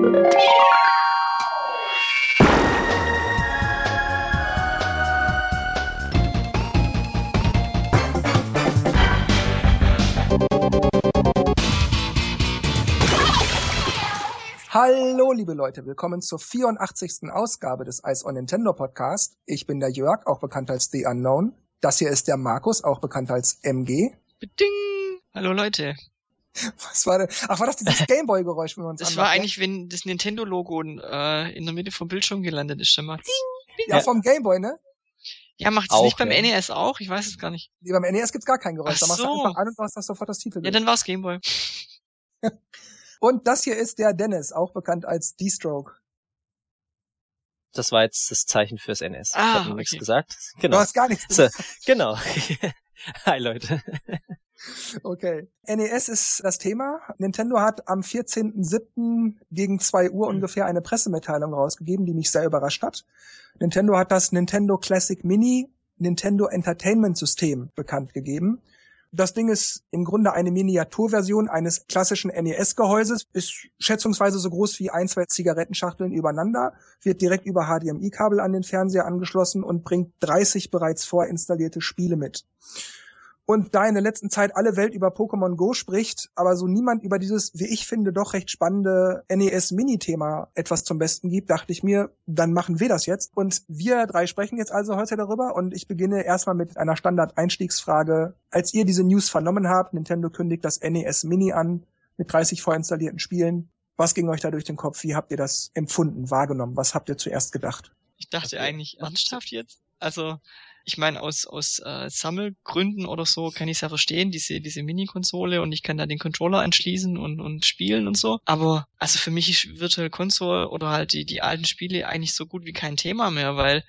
Hallo, liebe Leute, willkommen zur 84. Ausgabe des Ice on Nintendo Podcast. Ich bin der Jörg, auch bekannt als The Unknown. Das hier ist der Markus, auch bekannt als MG. Beding! Hallo Leute. Was war denn? Ach, war das dieses Gameboy-Geräusch, wenn wir uns Das war eigentlich, wenn das Nintendo-Logo äh, in der Mitte vom Bildschirm gelandet ist, mal. Ja, vom Gameboy, ne? Ja, macht es nicht beim ja. NES auch? Ich weiß es gar nicht. Nee, beim NES gibt's gar kein Geräusch. Ach da machst so. du einfach an und du hast das sofort das Titel. Ja, dann war's Gameboy. Und das hier ist der Dennis, auch bekannt als D-Stroke. Das war jetzt das Zeichen fürs NS. Ah, ich hab okay. nichts gesagt. Genau. Du hast gar nichts So, genau. Hi Leute. Okay. NES ist das Thema. Nintendo hat am 14.07. gegen 2 Uhr Mhm. ungefähr eine Pressemitteilung rausgegeben, die mich sehr überrascht hat. Nintendo hat das Nintendo Classic Mini Nintendo Entertainment System bekannt gegeben. Das Ding ist im Grunde eine Miniaturversion eines klassischen NES-Gehäuses, ist schätzungsweise so groß wie ein, zwei Zigarettenschachteln übereinander, wird direkt über HDMI-Kabel an den Fernseher angeschlossen und bringt 30 bereits vorinstallierte Spiele mit. Und da in der letzten Zeit alle Welt über Pokémon Go spricht, aber so niemand über dieses, wie ich finde, doch recht spannende NES-Mini-Thema etwas zum Besten gibt, dachte ich mir, dann machen wir das jetzt. Und wir drei sprechen jetzt also heute darüber und ich beginne erstmal mit einer Standard-Einstiegsfrage. Als ihr diese News vernommen habt, Nintendo kündigt das NES Mini an mit 30 vorinstallierten Spielen. Was ging euch da durch den Kopf? Wie habt ihr das empfunden, wahrgenommen? Was habt ihr zuerst gedacht? Ich dachte eigentlich ernsthaft jetzt. Also, ich meine, aus, aus äh, Sammelgründen oder so kann ich es ja verstehen, diese, diese Mini-Konsole und ich kann da den Controller anschließen und, und spielen und so. Aber also für mich ist Virtual Console oder halt die, die alten Spiele eigentlich so gut wie kein Thema mehr, weil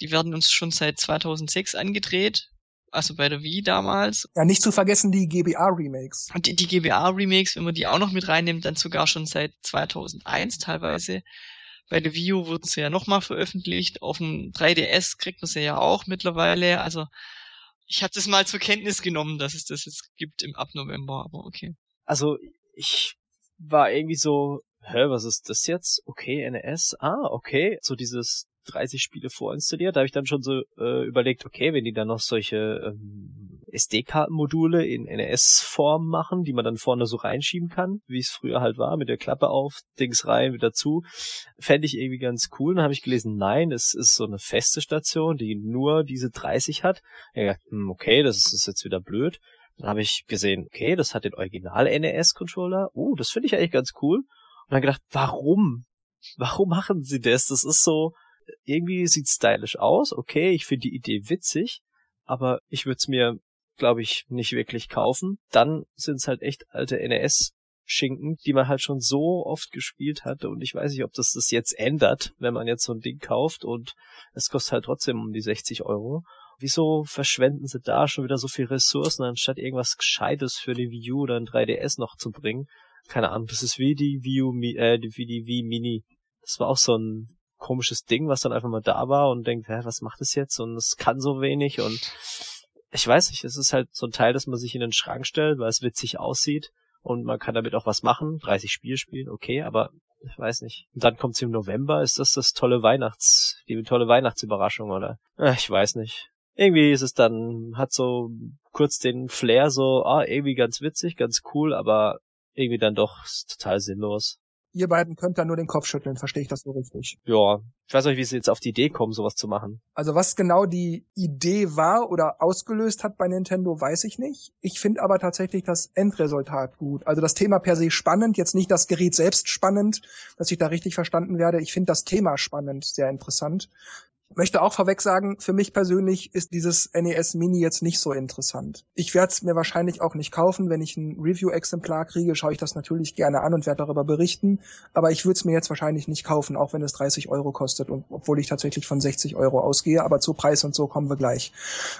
die werden uns schon seit 2006 angedreht. Also bei der Wii damals. Ja, nicht zu vergessen die GBA-Remakes. Und die, die GBA-Remakes, wenn man die auch noch mit reinnimmt, dann sogar schon seit 2001 teilweise. Bei der Wii U wurden sie ja nochmal veröffentlicht. Auf dem 3DS kriegt man sie ja auch mittlerweile. Also ich habe das mal zur Kenntnis genommen, dass es das jetzt gibt im ab November, aber okay. Also ich war irgendwie so, hä, was ist das jetzt? Okay, NES, ah, okay. So dieses 30 Spiele vorinstalliert. Da habe ich dann schon so äh, überlegt, okay, wenn die dann noch solche ähm, SD-Kartenmodule in NES-Form machen, die man dann vorne so reinschieben kann, wie es früher halt war, mit der Klappe auf, Dings rein, wieder zu, fände ich irgendwie ganz cool. Dann habe ich gelesen, nein, es ist so eine feste Station, die nur diese 30 hat. Gedacht, hm, okay, das ist, ist jetzt wieder blöd. Dann habe ich gesehen, okay, das hat den Original-NES-Controller. Uh, das finde ich eigentlich ganz cool. Und dann gedacht, warum? Warum machen sie das? Das ist so, irgendwie sieht stylisch aus. Okay, ich finde die Idee witzig, aber ich würde es mir, glaube ich, nicht wirklich kaufen. Dann sind es halt echt alte NES-Schinken, die man halt schon so oft gespielt hatte. Und ich weiß nicht, ob das das jetzt ändert, wenn man jetzt so ein Ding kauft und es kostet halt trotzdem um die 60 Euro. Wieso verschwenden sie da schon wieder so viel Ressourcen, anstatt irgendwas Gescheites für die Wii U oder ein 3DS noch zu bringen? Keine Ahnung, das ist wie die Wii U, äh, wie die Wii Mini. Das war auch so ein komisches Ding, was dann einfach mal da war und denkt, hä, was macht es jetzt? Und es kann so wenig und ich weiß nicht, es ist halt so ein Teil, das man sich in den Schrank stellt, weil es witzig aussieht und man kann damit auch was machen, 30 Spiele spielen, okay, aber ich weiß nicht. Und dann kommt's im November, ist das das tolle Weihnachts, die tolle Weihnachtsüberraschung oder? Äh, ich weiß nicht. Irgendwie ist es dann, hat so kurz den Flair so, ah, irgendwie ganz witzig, ganz cool, aber irgendwie dann doch total sinnlos. Ihr beiden könnt da nur den Kopf schütteln, verstehe ich das so richtig. Ja, ich weiß nicht, wie sie jetzt auf die Idee kommen, sowas zu machen. Also was genau die Idee war oder ausgelöst hat bei Nintendo, weiß ich nicht. Ich finde aber tatsächlich das Endresultat gut. Also das Thema per se spannend, jetzt nicht das Gerät selbst spannend, dass ich da richtig verstanden werde. Ich finde das Thema spannend, sehr interessant. Ich möchte auch vorweg sagen, für mich persönlich ist dieses NES Mini jetzt nicht so interessant. Ich werde es mir wahrscheinlich auch nicht kaufen. Wenn ich ein Review-Exemplar kriege, schaue ich das natürlich gerne an und werde darüber berichten. Aber ich würde es mir jetzt wahrscheinlich nicht kaufen, auch wenn es 30 Euro kostet, und obwohl ich tatsächlich von 60 Euro ausgehe. Aber zu Preis und so kommen wir gleich.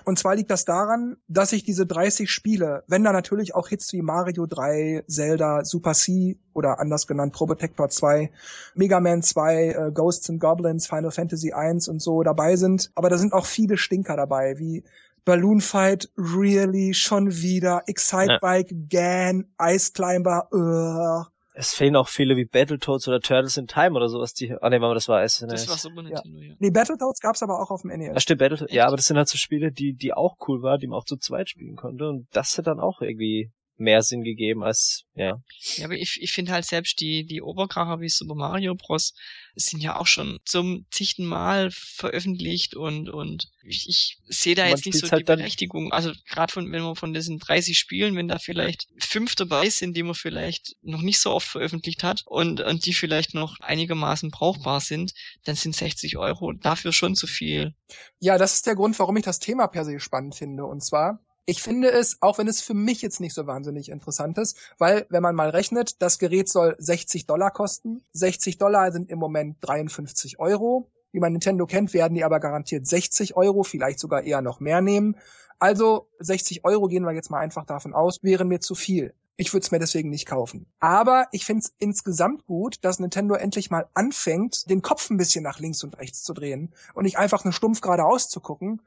Und zwar liegt das daran, dass ich diese 30 Spiele, wenn da natürlich auch Hits wie Mario 3, Zelda, Super C oder anders genannt Probotector 2, Mega Man 2, äh, Ghosts and Goblins, Final Fantasy 1 und so dabei sind. Aber da sind auch viele Stinker dabei, wie Balloon Fight, really, schon wieder, Excite Ja. Bike, Gan, Ice Climber, uh. Es fehlen auch viele wie Battletoads oder Turtles in Time oder sowas, die, ah ne, das war SNES. Das war Super Nintendo, ja. ja. Nee, Battletoads gab's aber auch auf dem NES. Ja, stimmt, Battletoads, ja, aber das sind halt so Spiele, die, die auch cool waren, die man auch zu zweit spielen konnte und das hat dann auch irgendwie mehr Sinn gegeben als, ja. Ja, aber ich, ich finde halt selbst die, die Oberkracher wie Super Mario Bros. sind ja auch schon zum zigten Mal veröffentlicht und, und ich, ich sehe da jetzt nicht so halt die Berechtigung. Also gerade von, wenn man von diesen 30 Spielen, wenn da vielleicht fünf dabei sind, die man vielleicht noch nicht so oft veröffentlicht hat und, und die vielleicht noch einigermaßen brauchbar sind, dann sind 60 Euro dafür schon zu viel. Ja, das ist der Grund, warum ich das Thema per se spannend finde. Und zwar, ich finde es, auch wenn es für mich jetzt nicht so wahnsinnig interessant ist, weil wenn man mal rechnet, das Gerät soll 60 Dollar kosten. 60 Dollar sind im Moment 53 Euro. Wie man Nintendo kennt, werden die aber garantiert 60 Euro, vielleicht sogar eher noch mehr nehmen. Also 60 Euro gehen wir jetzt mal einfach davon aus, wären mir zu viel. Ich würde es mir deswegen nicht kaufen. Aber ich finde es insgesamt gut, dass Nintendo endlich mal anfängt, den Kopf ein bisschen nach links und rechts zu drehen und nicht einfach nur stumpf geradeaus zu gucken,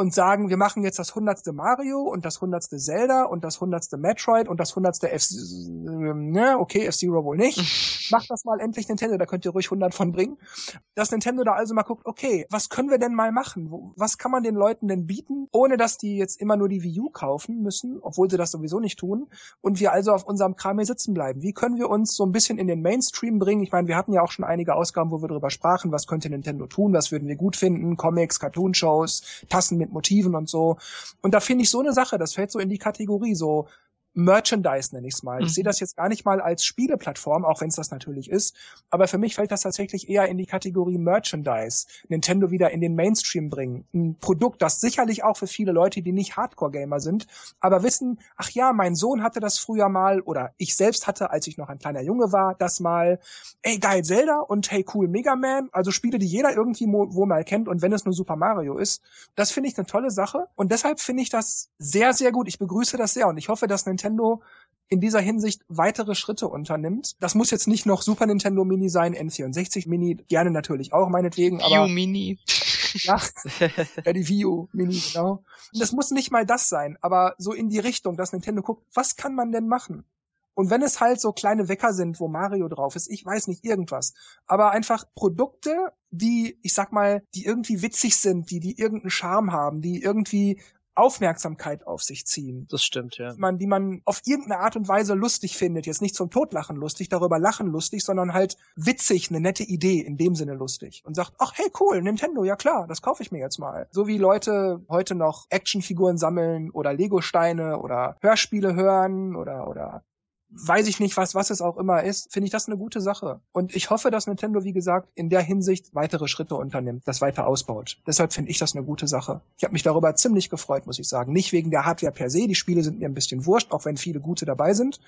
und sagen, wir machen jetzt das hundertste Mario und das hundertste Zelda und das hundertste Metroid und das hundertste F, ne, okay, F-Zero wohl nicht. Macht das mal endlich Nintendo, da könnt ihr ruhig 100 von bringen. Dass Nintendo da also mal guckt, okay, was können wir denn mal machen? Was kann man den Leuten denn bieten, ohne dass die jetzt immer nur die Wii U kaufen müssen, obwohl sie das sowieso nicht tun und wir also auf unserem Kram hier sitzen bleiben? Wie können wir uns so ein bisschen in den Mainstream bringen? Ich meine, wir hatten ja auch schon einige Ausgaben, wo wir darüber sprachen, was könnte Nintendo tun, was würden wir gut finden, Comics, Cartoon-Shows, Tassen mit Motiven und so. Und da finde ich so eine Sache, das fällt so in die Kategorie so Merchandise nenne ich es mal. Mhm. Ich sehe das jetzt gar nicht mal als Spieleplattform, auch wenn es das natürlich ist, aber für mich fällt das tatsächlich eher in die Kategorie Merchandise. Nintendo wieder in den Mainstream bringen. Ein Produkt, das sicherlich auch für viele Leute, die nicht Hardcore-Gamer sind, aber wissen, ach ja, mein Sohn hatte das früher mal oder ich selbst hatte, als ich noch ein kleiner Junge war, das mal. Ey, geil Zelda und hey, cool Mega Man. Also Spiele, die jeder irgendwie wo mal kennt und wenn es nur Super Mario ist. Das finde ich eine tolle Sache und deshalb finde ich das sehr, sehr gut. Ich begrüße das sehr und ich hoffe, dass Nintendo Nintendo in dieser Hinsicht weitere Schritte unternimmt. Das muss jetzt nicht noch Super Nintendo Mini sein, N64 Mini, gerne natürlich auch meinetwegen, aber. Wii Mini. Ja, ja, die Wii U Mini, genau. Und das muss nicht mal das sein, aber so in die Richtung, dass Nintendo guckt, was kann man denn machen? Und wenn es halt so kleine Wecker sind, wo Mario drauf ist, ich weiß nicht, irgendwas. Aber einfach Produkte, die, ich sag mal, die irgendwie witzig sind, die, die irgendeinen Charme haben, die irgendwie Aufmerksamkeit auf sich ziehen. Das stimmt, ja. Die man, die man auf irgendeine Art und Weise lustig findet. Jetzt nicht zum Totlachen lustig, darüber lachen lustig, sondern halt witzig, eine nette Idee, in dem Sinne lustig. Und sagt, ach hey cool, Nintendo, ja klar, das kaufe ich mir jetzt mal. So wie Leute heute noch Actionfiguren sammeln oder Lego-Steine oder Hörspiele hören oder, oder weiß ich nicht, was, was es auch immer ist, finde ich das eine gute Sache. Und ich hoffe, dass Nintendo, wie gesagt, in der Hinsicht weitere Schritte unternimmt, das weiter ausbaut. Deshalb finde ich das eine gute Sache. Ich habe mich darüber ziemlich gefreut, muss ich sagen. Nicht wegen der Hardware per se, die Spiele sind mir ein bisschen wurscht, auch wenn viele gute dabei sind.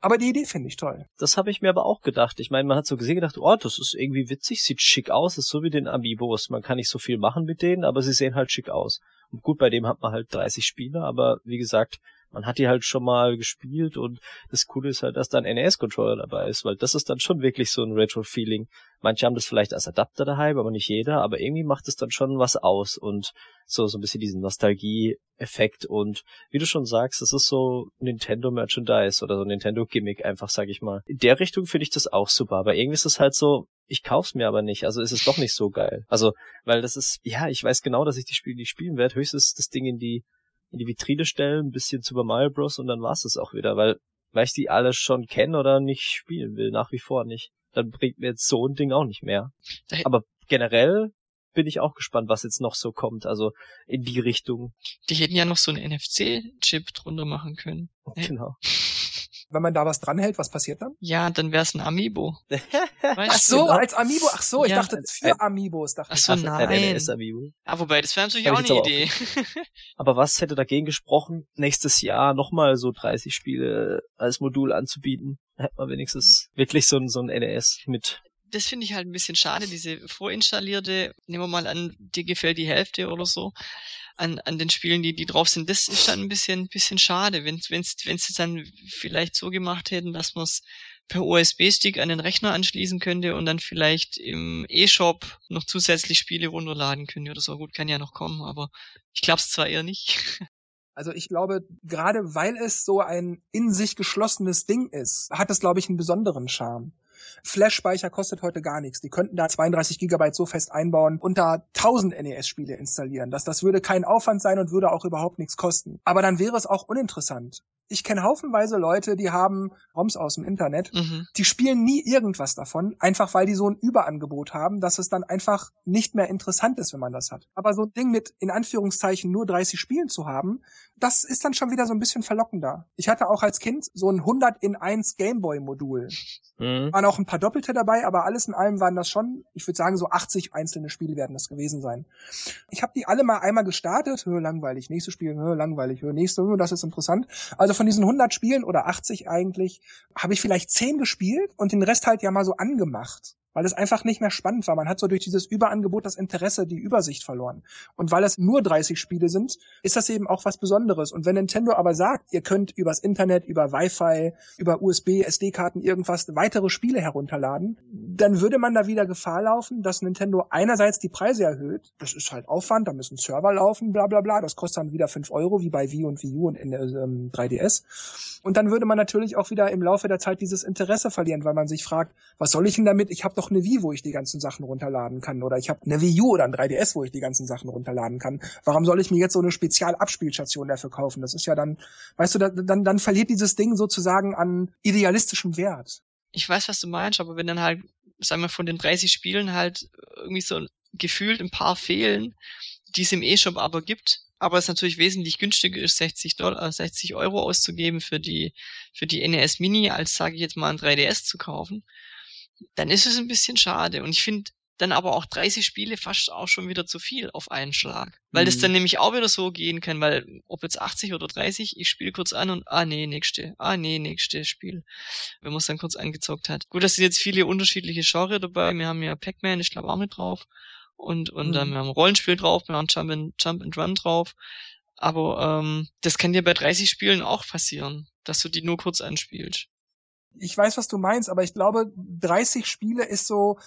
Aber die Idee finde ich toll. Das habe ich mir aber auch gedacht. Ich meine, man hat so gesehen gedacht, oh, das ist irgendwie witzig, sieht schick aus, ist so wie den Amiibos. Man kann nicht so viel machen mit denen, aber sie sehen halt schick aus. Und gut, bei dem hat man halt 30 Spiele, aber wie gesagt, man hat die halt schon mal gespielt und das Coole ist halt, dass da ein NES-Controller dabei ist, weil das ist dann schon wirklich so ein Retro-Feeling. Manche haben das vielleicht als Adapter daheim, aber nicht jeder, aber irgendwie macht es dann schon was aus und so, so ein bisschen diesen Nostalgie-Effekt und wie du schon sagst, das ist so Nintendo-Merchandise oder so Nintendo-Gimmick einfach, sag ich mal. In der Richtung finde ich das auch super, aber irgendwie ist es halt so, ich kauf's mir aber nicht, also ist es doch nicht so geil. Also, weil das ist, ja, ich weiß genau, dass ich die Spiele nicht spielen werde, höchstens das Ding in die in die Vitrine stellen, ein bisschen Super Mario Bros. und dann war's das auch wieder, weil, weil ich die alle schon kenne oder nicht spielen will, nach wie vor nicht. Dann bringt mir jetzt so ein Ding auch nicht mehr. Aber generell bin ich auch gespannt, was jetzt noch so kommt, also in die Richtung. Die hätten ja noch so einen NFC-Chip drunter machen können. Genau. Wenn man da was dranhält, was passiert dann? Ja, dann wär's ein Amiibo. ach so, genau. als Amiibo. Ach so, ich ja. dachte für Amiibos. Dachte ach so, ich. nein. Ein NS-Amiibo. Ah, wobei, das wäre natürlich auch eine Idee. aber was hätte dagegen gesprochen, nächstes Jahr nochmal so 30 Spiele als Modul anzubieten? Hätte man wenigstens wirklich so ein, so ein NES mit das finde ich halt ein bisschen schade, diese vorinstallierte, nehmen wir mal an, dir gefällt die Hälfte oder so an, an den Spielen, die, die drauf sind. Das ist dann ein bisschen, bisschen schade, wenn wenn's, wenn's dann vielleicht so gemacht hätten, dass man es per USB-Stick an den Rechner anschließen könnte und dann vielleicht im E-Shop noch zusätzlich Spiele runterladen könnte oder so. Gut, kann ja noch kommen, aber ich glaube es zwar eher nicht. Also ich glaube, gerade weil es so ein in sich geschlossenes Ding ist, hat es, glaube ich, einen besonderen Charme. Flash-Speicher kostet heute gar nichts. Die könnten da 32 Gigabyte so fest einbauen und da 1000 NES-Spiele installieren. Das, das würde kein Aufwand sein und würde auch überhaupt nichts kosten. Aber dann wäre es auch uninteressant. Ich kenne haufenweise Leute, die haben ROMs aus dem Internet, mhm. die spielen nie irgendwas davon, einfach weil die so ein Überangebot haben, dass es dann einfach nicht mehr interessant ist, wenn man das hat. Aber so ein Ding mit in Anführungszeichen nur 30 Spielen zu haben, das ist dann schon wieder so ein bisschen verlockender. Ich hatte auch als Kind so ein 100 in 1 Gameboy-Modul. Mhm. Waren auch ein paar Doppelte dabei, aber alles in allem waren das schon, ich würde sagen, so 80 einzelne Spiele werden das gewesen sein. Ich habe die alle mal einmal gestartet, hör langweilig, nächstes Spiel, hör langweilig, hör nächste, hör, das ist interessant. Also von diesen 100 Spielen oder 80 eigentlich, habe ich vielleicht 10 gespielt und den Rest halt ja mal so angemacht weil es einfach nicht mehr spannend war. Man hat so durch dieses Überangebot das Interesse, die Übersicht verloren. Und weil es nur 30 Spiele sind, ist das eben auch was Besonderes. Und wenn Nintendo aber sagt, ihr könnt übers Internet, über Wi-Fi, über USB, SD-Karten irgendwas weitere Spiele herunterladen, dann würde man da wieder Gefahr laufen, dass Nintendo einerseits die Preise erhöht. Das ist halt Aufwand, da müssen Server laufen, bla bla bla. Das kostet dann wieder 5 Euro, wie bei Wii und Wii U und in, ähm, 3DS. Und dann würde man natürlich auch wieder im Laufe der Zeit dieses Interesse verlieren, weil man sich fragt, was soll ich denn damit? Ich habe doch eine Wii, wo ich die ganzen Sachen runterladen kann. Oder ich habe eine Wii U oder ein 3DS, wo ich die ganzen Sachen runterladen kann. Warum soll ich mir jetzt so eine Spezialabspielstation dafür kaufen? Das ist ja dann, weißt du, dann, dann verliert dieses Ding sozusagen an idealistischem Wert. Ich weiß, was du meinst, aber wenn dann halt, sagen wir, von den 30 Spielen halt irgendwie so gefühlt ein paar fehlen, die es im E-Shop aber gibt, aber es natürlich wesentlich günstiger ist, 60 Dollar, 60 Euro auszugeben für die, für die NES Mini, als sage ich jetzt mal ein 3DS zu kaufen, dann ist es ein bisschen schade. Und ich finde dann aber auch 30 Spiele fast auch schon wieder zu viel auf einen Schlag. Weil mhm. das dann nämlich auch wieder so gehen kann, weil ob jetzt 80 oder 30, ich spiele kurz an und ah nee, nächste, ah nee, nächste Spiel. Wenn man es dann kurz angezockt hat. Gut, das sind jetzt viele unterschiedliche Genre dabei. Wir haben ja Pac-Man, ich glaube auch mit drauf. Und, und mhm. dann wir haben Rollenspiel drauf, wir haben Jump and, Jump and Run drauf. Aber ähm, das kann dir bei 30 Spielen auch passieren, dass du die nur kurz anspielst ich weiß, was du meinst, aber ich glaube, 30 Spiele ist so,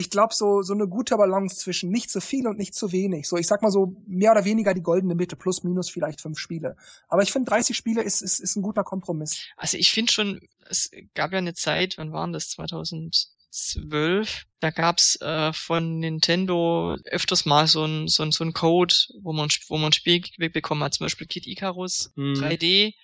ich glaube, so, so eine gute Balance zwischen nicht zu viel und nicht zu wenig. So, ich sag mal so, mehr oder weniger die goldene Mitte, plus minus vielleicht fünf Spiele. Aber ich finde, 30 Spiele ist, ist, ist ein guter Kompromiss. Also ich finde schon, es gab ja eine Zeit, wann waren das, 2012, da gab's äh, von Nintendo öfters mal so ein, so ein, so ein Code, wo man, wo man ein Spiel bekommen hat, zum Beispiel Kid Icarus hm. 3D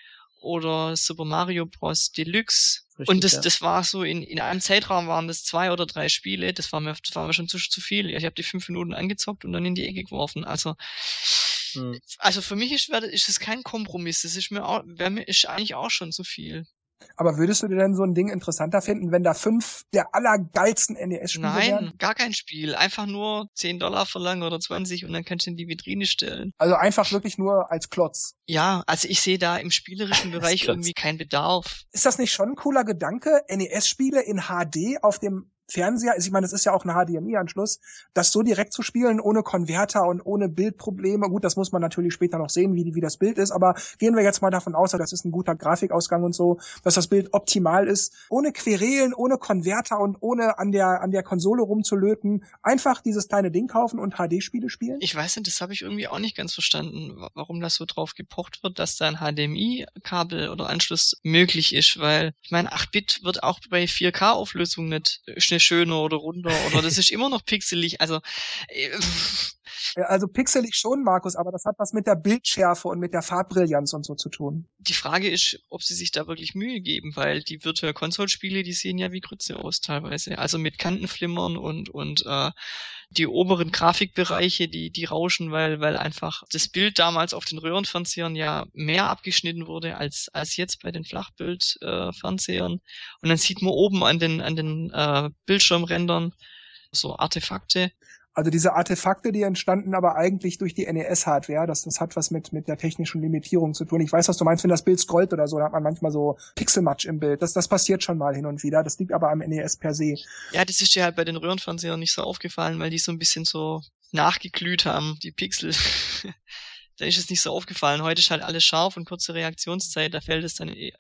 oder Super Mario Bros. Deluxe. Richtig, und das, ja. das war so, in, in einem Zeitraum waren das zwei oder drei Spiele, das war mir, das war mir schon zu, zu viel. Ich habe die fünf Minuten angezockt und dann in die Ecke geworfen. Also, hm. also für mich ist, ist es kein Kompromiss. Das ist mir auch, wäre mir, ist eigentlich auch schon zu viel. Aber würdest du dir denn so ein Ding interessanter finden, wenn da fünf der allergeilsten NES-Spiele Nein, wären? gar kein Spiel. Einfach nur 10 Dollar verlangen oder 20 und dann kannst du in die Vitrine stellen. Also einfach wirklich nur als Klotz. Ja, also ich sehe da im spielerischen Bereich irgendwie keinen Bedarf. Ist das nicht schon ein cooler Gedanke, NES-Spiele in HD auf dem Fernseher, ich meine, das ist ja auch ein HDMI-Anschluss, das so direkt zu spielen, ohne Konverter und ohne Bildprobleme. Gut, das muss man natürlich später noch sehen, wie, wie das Bild ist, aber gehen wir jetzt mal davon aus, das ist ein guter Grafikausgang und so, dass das Bild optimal ist, ohne Querelen, ohne Konverter und ohne an der, an der Konsole rumzulöten, einfach dieses kleine Ding kaufen und HD-Spiele spielen? Ich weiß nicht, das habe ich irgendwie auch nicht ganz verstanden, warum das so drauf gepocht wird, dass da ein HDMI-Kabel oder Anschluss möglich ist, weil ich meine, 8-Bit wird auch bei 4K-Auflösung nicht schnell schöner oder runder oder das ist immer noch pixelig. Also äh, also pixelig schon, Markus, aber das hat was mit der Bildschärfe und mit der Farbbrillanz und so zu tun. Die Frage ist, ob sie sich da wirklich Mühe geben, weil die Virtual Console Spiele, die sehen ja wie Grütze aus teilweise. Also mit Kantenflimmern und und äh, die oberen Grafikbereiche, die die rauschen, weil weil einfach das Bild damals auf den Röhrenfernsehern ja mehr abgeschnitten wurde als als jetzt bei den Flachbildfernsehern. Äh, und dann sieht man oben an den an den äh, Bildschirmrändern so Artefakte also diese Artefakte, die entstanden aber eigentlich durch die NES-Hardware, das, das hat was mit, mit der technischen Limitierung zu tun. Ich weiß, was du meinst, wenn das Bild scrollt oder so, da hat man manchmal so Pixelmatch im Bild. Das, das passiert schon mal hin und wieder. Das liegt aber am NES per se. Ja, das ist dir halt bei den Röhrenfernsehern nicht so aufgefallen, weil die so ein bisschen so nachgeglüht haben, die Pixel. da ist es nicht so aufgefallen. Heute ist halt alles scharf und kurze Reaktionszeit, da fällt es dann eher,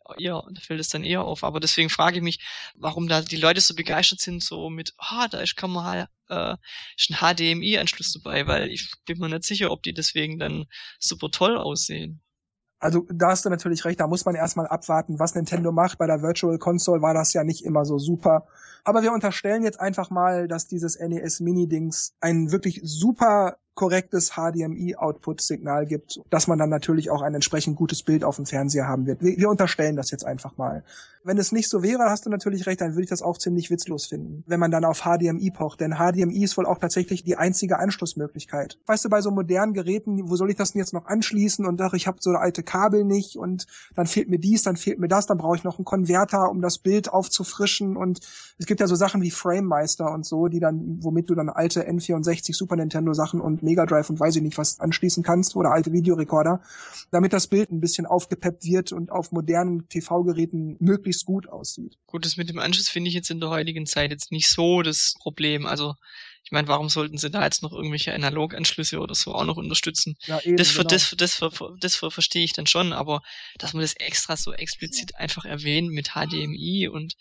da fällt es dann eher auf. Aber deswegen frage ich mich, warum da die Leute so begeistert sind, so mit, ah, da ist kann man äh, ist ein HDMI-Anschluss dabei, weil ich bin mir nicht sicher, ob die deswegen dann super toll aussehen. Also da hast du natürlich recht, da muss man erstmal abwarten, was Nintendo macht. Bei der Virtual Console war das ja nicht immer so super. Aber wir unterstellen jetzt einfach mal, dass dieses NES Mini-Dings ein wirklich super korrektes HDMI-Output-Signal gibt, dass man dann natürlich auch ein entsprechend gutes Bild auf dem Fernseher haben wird. Wir, wir, unterstellen das jetzt einfach mal. Wenn es nicht so wäre, hast du natürlich recht, dann würde ich das auch ziemlich witzlos finden, wenn man dann auf HDMI pocht. Denn HDMI ist wohl auch tatsächlich die einzige Anschlussmöglichkeit. Weißt du, bei so modernen Geräten, wo soll ich das denn jetzt noch anschließen? Und ach, ich habe so alte Kabel nicht und dann fehlt mir dies, dann fehlt mir das, dann brauche ich noch einen Konverter, um das Bild aufzufrischen. Und es gibt ja so Sachen wie FrameMeister und so, die dann, womit du dann alte N64 Super Nintendo Sachen und Mega Drive und weiß ich nicht was anschließen kannst oder alte Videorekorder, damit das Bild ein bisschen aufgepeppt wird und auf modernen TV-Geräten möglichst gut aussieht. Gut, das mit dem Anschluss finde ich jetzt in der heutigen Zeit jetzt nicht so das Problem. Also ich meine, warum sollten sie da jetzt noch irgendwelche Analoganschlüsse oder so auch noch unterstützen? Ja, eben, das, für, genau. das, für, das, für, das für, verstehe ich dann schon, aber dass man das extra so explizit einfach erwähnt mit HDMI und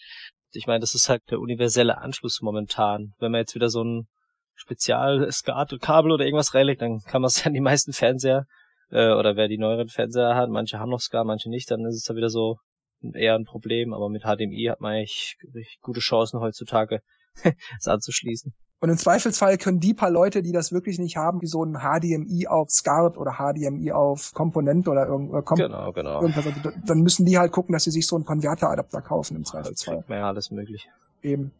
ich meine, das ist halt der universelle Anschluss momentan. Wenn man jetzt wieder so ein Spezial-SCART-Kabel oder irgendwas reinlegt, dann kann man es ja an die meisten Fernseher, äh, oder wer die neueren Fernseher hat, manche haben noch SCART, manche nicht, dann ist es da wieder so eher ein Problem, aber mit HDMI hat man eigentlich gute Chancen heutzutage, es anzuschließen. Und im Zweifelsfall können die paar Leute, die das wirklich nicht haben, wie so ein HDMI auf SCART oder HDMI auf Komponent oder irgendwas, Kom genau, genau. irgendwas, also dann müssen die halt gucken, dass sie sich so einen Konverteradapter kaufen im Zweifelsfall. Ja, alles möglich. Eben.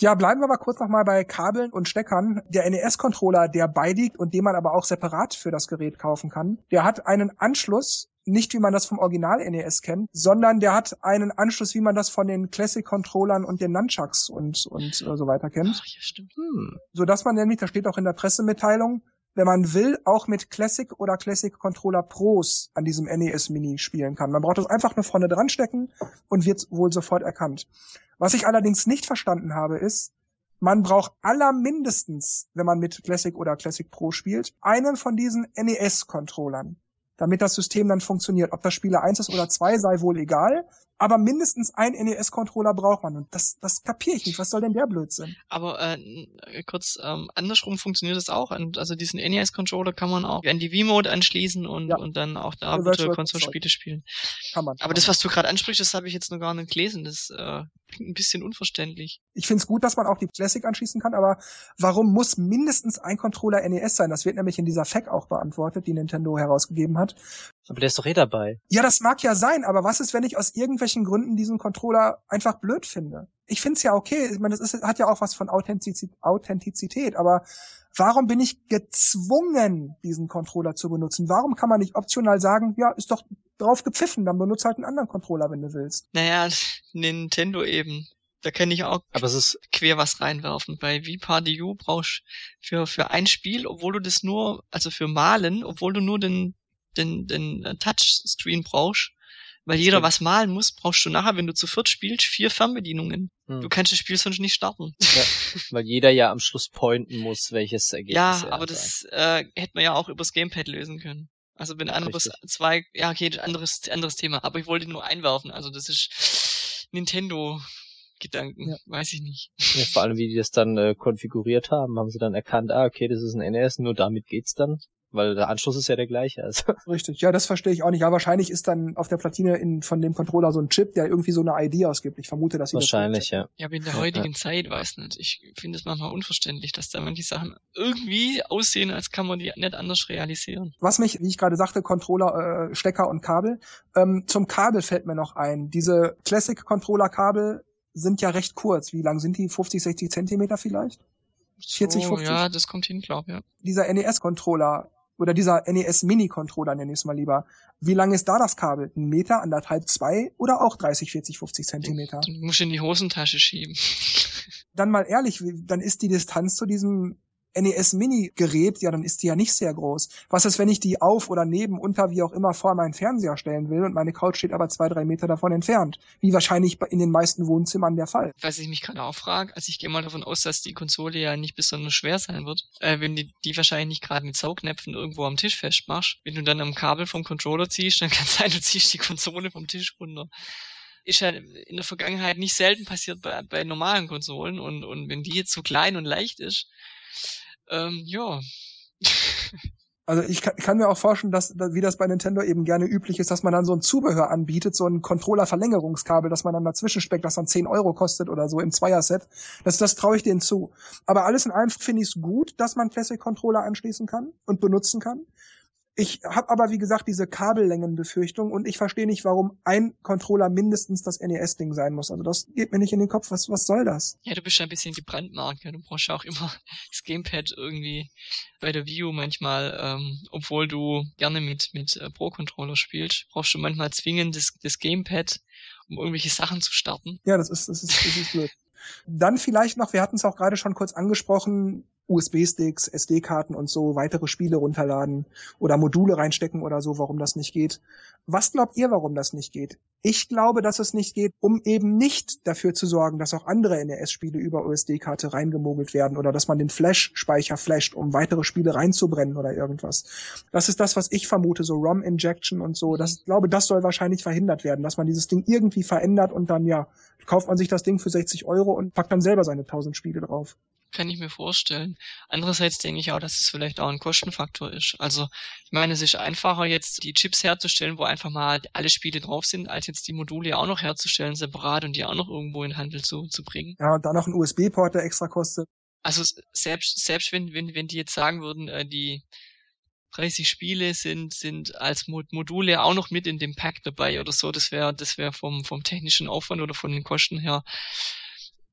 Ja, bleiben wir aber kurz nochmal bei Kabeln und Steckern. Der NES-Controller, der beiliegt und den man aber auch separat für das Gerät kaufen kann, der hat einen Anschluss, nicht wie man das vom Original NES kennt, sondern der hat einen Anschluss, wie man das von den Classic-Controllern und den Nunchucks und, und äh, so weiter kennt. Ach, ja, stimmt. Hm. So dass man nämlich, da steht auch in der Pressemitteilung, wenn man will, auch mit Classic oder Classic Controller Pros an diesem NES Mini spielen kann. Man braucht das einfach nur vorne dran stecken und wird wohl sofort erkannt. Was ich allerdings nicht verstanden habe, ist, man braucht allermindestens, wenn man mit Classic oder Classic Pro spielt, einen von diesen NES-Controllern damit das System dann funktioniert. Ob das Spieler 1 ist oder 2, sei wohl egal. Aber mindestens ein NES-Controller braucht man. Und das, das kapiere ich nicht. Was soll denn der Blödsinn? Aber äh, kurz, ähm, andersrum funktioniert das auch. Und also diesen NES-Controller kann man auch an die Wii-Mode anschließen und, ja. und dann auch da Virtual Console-Spiele spielen. Kann man. Aber das, was du gerade ansprichst, das habe ich jetzt noch gar nicht gelesen. Das äh, klingt ein bisschen unverständlich. Ich finde es gut, dass man auch die Classic anschließen kann, aber warum muss mindestens ein Controller NES sein? Das wird nämlich in dieser FAQ auch beantwortet, die Nintendo herausgegeben hat. Aber der ist doch eh dabei. Ja, das mag ja sein, aber was ist, wenn ich aus irgendwelchen Gründen diesen Controller einfach blöd finde? Ich finde es ja okay. Ich meine, das ist, hat ja auch was von Authentizität, Authentizität, aber warum bin ich gezwungen, diesen Controller zu benutzen? Warum kann man nicht optional sagen, ja, ist doch drauf gepfiffen, dann benutze halt einen anderen Controller, wenn du willst. Naja, Nintendo eben. Da kann ich auch Aber es ist quer was reinwerfen. Bei Vipar.du brauchst für, für ein Spiel, obwohl du das nur, also für Malen, obwohl du nur den, den, den Touchscreen brauchst, weil jeder was malen muss, brauchst du nachher, wenn du zu viert spielst, vier Fernbedienungen. Hm. Du kannst das Spiel sonst nicht starten. Ja, weil jeder ja am Schluss pointen muss, welches Ergebnis Ja, aber das äh, hätte man ja auch übers Gamepad lösen können. Also wenn anderes zwei, ja okay, anderes anderes Thema, aber ich wollte nur einwerfen. Also das ist Nintendo Gedanken, ja. weiß ich nicht. Ja, vor allem wie die das dann äh, konfiguriert haben, haben sie dann erkannt, ah okay, das ist ein NES, nur damit geht's dann. Weil der Anschluss ist ja der gleiche. Also. Richtig, ja, das verstehe ich auch nicht. Ja, wahrscheinlich ist dann auf der Platine in, von dem Controller so ein Chip, der irgendwie so eine ID ausgibt. Ich vermute, dass sie Wahrscheinlich, das ja. Ja, aber in der heutigen ja. Zeit, weiß nicht. Ich finde es manchmal unverständlich, dass da manche Sachen irgendwie aussehen, als kann man die nicht anders realisieren. Was mich, wie ich gerade sagte, Controller, äh, Stecker und Kabel. Ähm, zum Kabel fällt mir noch ein. Diese Classic-Controller-Kabel sind ja recht kurz. Wie lang sind die? 50, 60 Zentimeter vielleicht? 40, so, 50? Ja, das kommt hin, glaube ja. Dieser NES-Controller, oder dieser NES Mini Controller nenne ich es mal lieber. Wie lang ist da das Kabel? Ein Meter, anderthalb, zwei oder auch 30, 40, 50 Zentimeter? Du musst in die Hosentasche schieben. Dann mal ehrlich, dann ist die Distanz zu diesem NES Mini Gerät, ja, dann ist die ja nicht sehr groß. Was ist, wenn ich die auf oder neben, unter, wie auch immer vor meinen Fernseher stellen will und meine Couch steht aber zwei, drei Meter davon entfernt? Wie wahrscheinlich in den meisten Wohnzimmern der Fall. Was ich mich gerade auch frage, also ich gehe mal davon aus, dass die Konsole ja nicht besonders schwer sein wird, äh, wenn die, die wahrscheinlich nicht gerade mit Saugnäpfen irgendwo am Tisch festmachst. Wenn du dann am Kabel vom Controller ziehst, dann kann es sein, du ziehst die Konsole vom Tisch runter ist ja in der Vergangenheit nicht selten passiert bei, bei normalen Konsolen und, und wenn die jetzt so klein und leicht ist, ähm, ja. Also ich kann, kann, mir auch vorstellen, dass, wie das bei Nintendo eben gerne üblich ist, dass man dann so ein Zubehör anbietet, so ein Controller-Verlängerungskabel, dass man dann dazwischen speckt, das dann 10 Euro kostet oder so im Zweier-Set. Das, das traue ich denen zu. Aber alles in allem finde ich es gut, dass man Classic-Controller anschließen kann und benutzen kann. Ich habe aber, wie gesagt, diese Kabellängenbefürchtung und ich verstehe nicht, warum ein Controller mindestens das NES-Ding sein muss. Also das geht mir nicht in den Kopf. Was, was soll das? Ja, du bist ja ein bisschen gebrandmarkt. Ja. Du brauchst ja auch immer das Gamepad irgendwie bei der Wii U manchmal, ähm, obwohl du gerne mit, mit äh, Pro-Controller spielst, brauchst du manchmal zwingend das, das Gamepad, um irgendwelche Sachen zu starten. Ja, das ist, das ist, das ist blöd. Dann vielleicht noch, wir hatten es auch gerade schon kurz angesprochen, USB-Sticks, SD-Karten und so weitere Spiele runterladen oder Module reinstecken oder so, warum das nicht geht. Was glaubt ihr, warum das nicht geht? Ich glaube, dass es nicht geht, um eben nicht dafür zu sorgen, dass auch andere NES-Spiele über USB-Karte reingemogelt werden oder dass man den Flash-Speicher flasht, um weitere Spiele reinzubrennen oder irgendwas. Das ist das, was ich vermute, so ROM-Injection und so. Das, ich glaube, das soll wahrscheinlich verhindert werden, dass man dieses Ding irgendwie verändert und dann, ja, kauft man sich das Ding für 60 Euro und packt dann selber seine 1000 Spiele drauf kann ich mir vorstellen. Andererseits denke ich auch, dass es vielleicht auch ein Kostenfaktor ist. Also ich meine, es ist einfacher jetzt die Chips herzustellen, wo einfach mal alle Spiele drauf sind, als jetzt die Module auch noch herzustellen, separat und die auch noch irgendwo in Handel zu, zu bringen. Ja, und dann noch ein USB-Port, der extra kostet. Also selbst, selbst wenn, wenn, wenn die jetzt sagen würden, äh, die 30 Spiele sind, sind als Module auch noch mit in dem Pack dabei oder so, das wäre, das wäre vom, vom technischen Aufwand oder von den Kosten her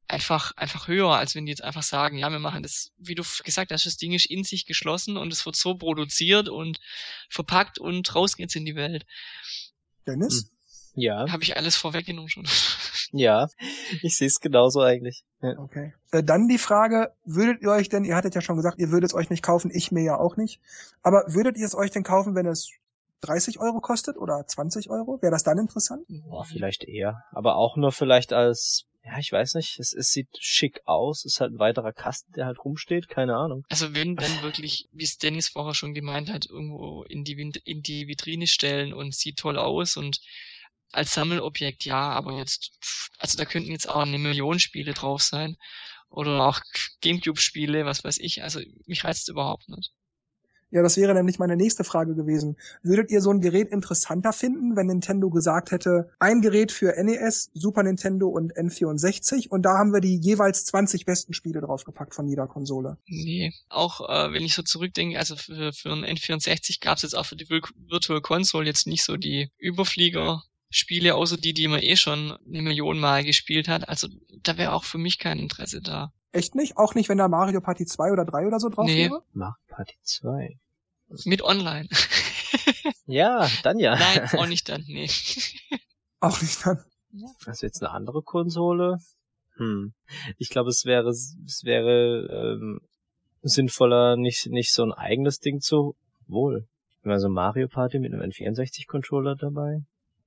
einfach, einfach höher, als wenn die jetzt einfach sagen, ja, wir machen das, wie du gesagt hast, das Ding ist in sich geschlossen und es wird so produziert und verpackt und raus geht's in die Welt. Dennis? Hm. Ja. Habe ich alles vorweggenommen schon. Ja, ich sehe es genauso eigentlich. Ja. Okay. Äh, dann die Frage, würdet ihr euch denn, ihr hattet ja schon gesagt, ihr würdet es euch nicht kaufen, ich mir ja auch nicht, aber würdet ihr es euch denn kaufen, wenn es 30 Euro kostet oder 20 Euro? Wäre das dann interessant? Boah, vielleicht eher. Aber auch nur vielleicht als ja, ich weiß nicht, es, es sieht schick aus, ist halt ein weiterer Kasten, der halt rumsteht, keine Ahnung. Also wenn dann wirklich, wie es Dennis vorher schon gemeint hat, irgendwo in die, in die Vitrine stellen und sieht toll aus und als Sammelobjekt ja, aber jetzt, also da könnten jetzt auch eine Million Spiele drauf sein oder auch Gamecube-Spiele, was weiß ich, also mich reizt überhaupt nicht. Ja, das wäre nämlich meine nächste Frage gewesen. Würdet ihr so ein Gerät interessanter finden, wenn Nintendo gesagt hätte, ein Gerät für NES, Super Nintendo und N64 und da haben wir die jeweils 20 besten Spiele draufgepackt von jeder Konsole? Nee, auch äh, wenn ich so zurückdenke, also für, für ein N64 gab es jetzt auch für die Virtual Console jetzt nicht so die Überflieger Spiele, außer die, die man eh schon eine Million Mal gespielt hat. Also da wäre auch für mich kein Interesse da. Echt nicht? Auch nicht, wenn da Mario Party 2 oder 3 oder so drauf nee. wäre? Mario Party 2. Mit online. ja, dann ja. Nein, auch nicht dann, nee. auch nicht dann. Also jetzt eine andere Konsole? Hm. Ich glaube, es wäre, es wäre ähm, sinnvoller, nicht, nicht so ein eigenes Ding zu. Wohl. Also Mario Party mit einem N64-Controller dabei.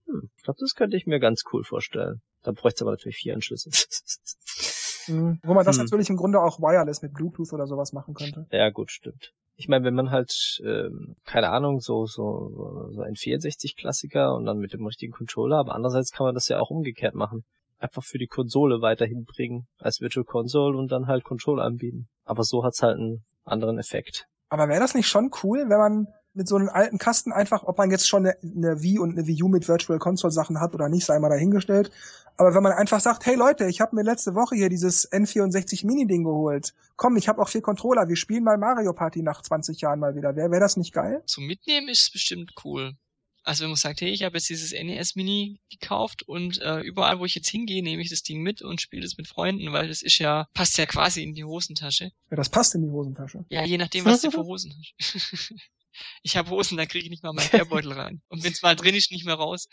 Hm. Ich glaube, das könnte ich mir ganz cool vorstellen. Da bräuchte es aber natürlich vier Anschlüsse. mhm. Wo man das hm. natürlich im Grunde auch wireless mit Bluetooth oder sowas machen könnte. Ja, gut, stimmt ich meine, wenn man halt, ähm, keine Ahnung, so, so, so ein 64-Klassiker und dann mit dem richtigen Controller, aber andererseits kann man das ja auch umgekehrt machen. Einfach für die Konsole weiterhin bringen als Virtual Console und dann halt Controller anbieten. Aber so hat's halt einen anderen Effekt. Aber wäre das nicht schon cool, wenn man mit so einem alten Kasten einfach, ob man jetzt schon eine, eine Wii und eine Wii U mit Virtual Console Sachen hat oder nicht, sei mal dahingestellt. Aber wenn man einfach sagt, hey Leute, ich habe mir letzte Woche hier dieses N64 Mini Ding geholt. Komm, ich habe auch vier Controller, wir spielen mal Mario Party nach 20 Jahren mal wieder. Wäre wär das nicht geil? Zum Mitnehmen ist es bestimmt cool. Also wenn man sagt, hey, ich habe jetzt dieses NES Mini gekauft und äh, überall, wo ich jetzt hingehe, nehme ich das Ding mit und spiele das mit Freunden, weil das ist ja, passt ja quasi in die Hosentasche. Ja, das passt in die Hosentasche. Ja, je nachdem, was du für Hosen hast. ich habe Hosen, da kriege ich nicht mal meinen Kehrbeutel rein. Und wenn es mal drin ist, nicht mehr raus.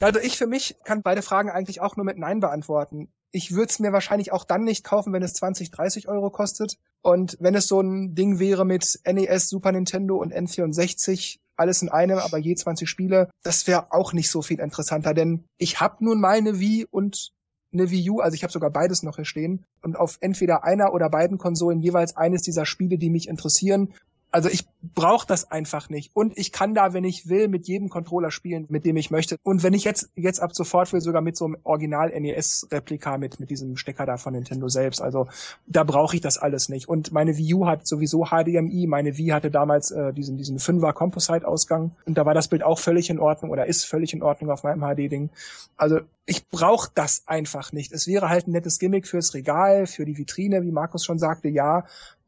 Also ich für mich kann beide Fragen eigentlich auch nur mit Nein beantworten. Ich würde es mir wahrscheinlich auch dann nicht kaufen, wenn es 20, 30 Euro kostet. Und wenn es so ein Ding wäre mit NES, Super Nintendo und N64, alles in einem, aber je 20 Spiele, das wäre auch nicht so viel interessanter, denn ich habe nun mal eine Wii und eine Wii U, also ich habe sogar beides noch hier stehen und auf entweder einer oder beiden Konsolen jeweils eines dieser Spiele, die mich interessieren Also ich brauche das einfach nicht. Und ich kann da, wenn ich will, mit jedem Controller spielen, mit dem ich möchte. Und wenn ich jetzt, jetzt ab sofort will, sogar mit so einem Original-NES-Replika mit, mit diesem Stecker da von Nintendo selbst. Also da brauche ich das alles nicht. Und meine Wii U hat sowieso HDMI. Meine Wii hatte damals äh, diesen, diesen 5er Composite-Ausgang. Und da war das Bild auch völlig in Ordnung oder ist völlig in Ordnung auf meinem HD-Ding. Also ich brauche das einfach nicht. Es wäre halt ein nettes Gimmick fürs Regal, für die Vitrine, wie Markus schon sagte, ja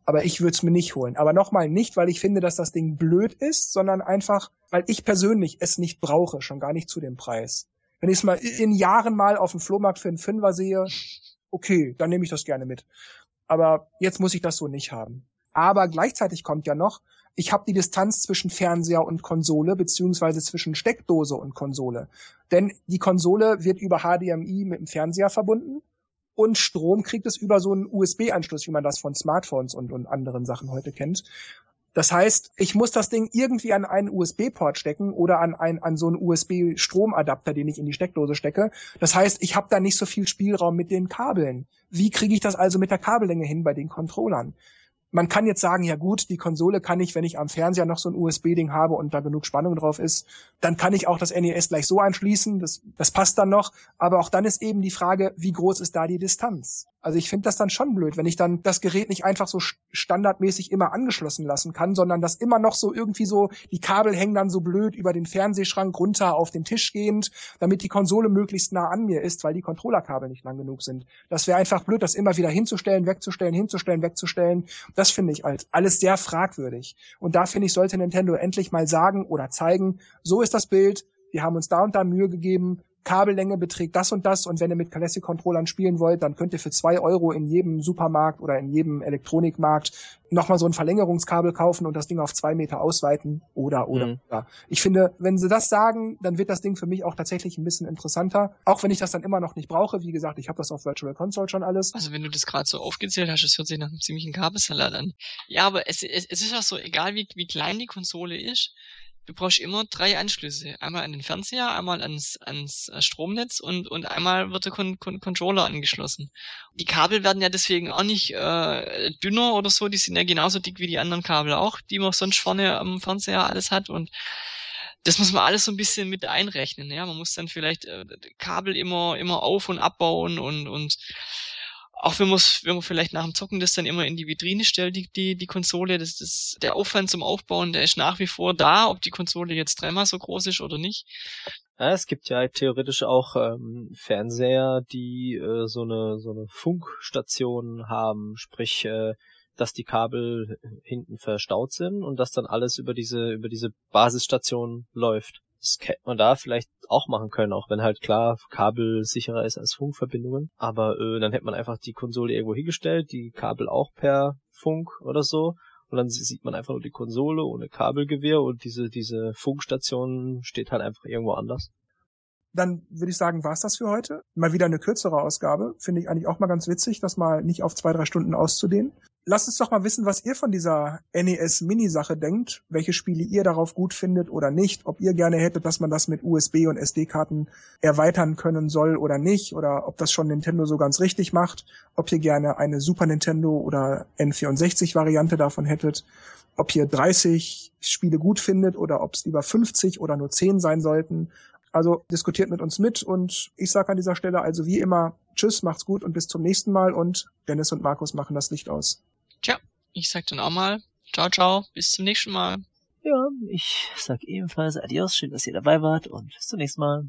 aber ich würde es mir nicht holen. Aber nochmal nicht, weil ich finde, dass das Ding blöd ist, sondern einfach, weil ich persönlich es nicht brauche, schon gar nicht zu dem Preis. Wenn ich es mal in Jahren mal auf dem Flohmarkt für einen Fünfer sehe, okay, dann nehme ich das gerne mit. Aber jetzt muss ich das so nicht haben. Aber gleichzeitig kommt ja noch, ich habe die Distanz zwischen Fernseher und Konsole beziehungsweise zwischen Steckdose und Konsole. Denn die Konsole wird über HDMI mit dem Fernseher verbunden und Strom kriegt es über so einen USB-Anschluss, wie man das von Smartphones und, und anderen Sachen heute kennt. Das heißt, ich muss das Ding irgendwie an einen USB-Port stecken oder an, ein, an so einen USB-Stromadapter, den ich in die Steckdose stecke. Das heißt, ich habe da nicht so viel Spielraum mit den Kabeln. Wie kriege ich das also mit der Kabellänge hin bei den Controllern? Man kann jetzt sagen, ja gut, die Konsole kann ich, wenn ich am Fernseher noch so ein USB-Ding habe und da genug Spannung drauf ist, dann kann ich auch das NES gleich so anschließen. Das, das passt dann noch. Aber auch dann ist eben die Frage, wie groß ist da die Distanz? Also ich finde das dann schon blöd, wenn ich dann das Gerät nicht einfach so standardmäßig immer angeschlossen lassen kann, sondern das immer noch so irgendwie so, die Kabel hängen dann so blöd über den Fernsehschrank runter auf den Tisch gehend, damit die Konsole möglichst nah an mir ist, weil die Controllerkabel nicht lang genug sind. Das wäre einfach blöd, das immer wieder hinzustellen, wegzustellen, hinzustellen, wegzustellen. Das finde ich halt alles sehr fragwürdig. Und da finde ich, sollte Nintendo endlich mal sagen oder zeigen, so ist das Bild, wir haben uns da und da Mühe gegeben, Kabellänge beträgt das und das und wenn ihr mit Classic-Controllern spielen wollt, dann könnt ihr für zwei Euro in jedem Supermarkt oder in jedem Elektronikmarkt nochmal so ein Verlängerungskabel kaufen und das Ding auf zwei Meter ausweiten oder oder mhm. oder. Ich finde, wenn sie das sagen, dann wird das Ding für mich auch tatsächlich ein bisschen interessanter, auch wenn ich das dann immer noch nicht brauche. Wie gesagt, ich habe das auf Virtual Console schon alles. Also wenn du das gerade so aufgezählt hast, das hört sich nach einem ziemlichen Kabelsalat an. Ja, aber es, es, es ist ja so, egal wie, wie klein die Konsole ist, du brauchst immer drei Anschlüsse. Einmal an den Fernseher, einmal ans, ans äh, Stromnetz und, und einmal wird der Con Con Controller angeschlossen. Die Kabel werden ja deswegen auch nicht äh, dünner oder so, die sind ja genauso dick wie die anderen Kabel auch, die man sonst vorne am Fernseher alles hat und das muss man alles so ein bisschen mit einrechnen. Ja, man muss dann vielleicht äh, Kabel immer immer auf und abbauen und und auch wenn man wenn man vielleicht nach dem Zocken das dann immer in die Vitrine stellt, die, die, die Konsole, das, das, der Aufwand zum Aufbauen, der ist nach wie vor da, ob die Konsole jetzt dreimal so groß ist oder nicht. Ja, es gibt ja theoretisch auch ähm, Fernseher, die äh, so eine so eine Funkstation haben, sprich, äh, dass die Kabel hinten verstaut sind und dass dann alles über diese über diese Basisstation läuft. Das hätte man da vielleicht auch machen können, auch wenn halt klar Kabel sicherer ist als Funkverbindungen. Aber äh, dann hätte man einfach die Konsole irgendwo hingestellt, die Kabel auch per Funk oder so. Und dann sieht man einfach nur die Konsole ohne Kabelgewehr und diese, diese Funkstation steht halt einfach irgendwo anders. Dann würde ich sagen, war's das für heute. Mal wieder eine kürzere Ausgabe. Finde ich eigentlich auch mal ganz witzig, das mal nicht auf zwei, drei Stunden auszudehnen lasst uns doch mal wissen, was ihr von dieser NES Mini-Sache denkt, welche Spiele ihr darauf gut findet oder nicht, ob ihr gerne hättet, dass man das mit USB und SD-Karten erweitern können soll oder nicht, oder ob das schon Nintendo so ganz richtig macht, ob ihr gerne eine Super Nintendo oder N64-Variante davon hättet, ob ihr 30 Spiele gut findet oder ob es lieber 50 oder nur 10 sein sollten. Also diskutiert mit uns mit und ich sage an dieser Stelle also wie immer Tschüss, macht's gut und bis zum nächsten Mal und Dennis und Markus machen das Licht aus. Tja, ich sag dann auch mal, ciao, ciao, bis zum nächsten Mal. Ja, ich sag ebenfalls Adios, schön, dass ihr dabei wart und bis zum nächsten Mal.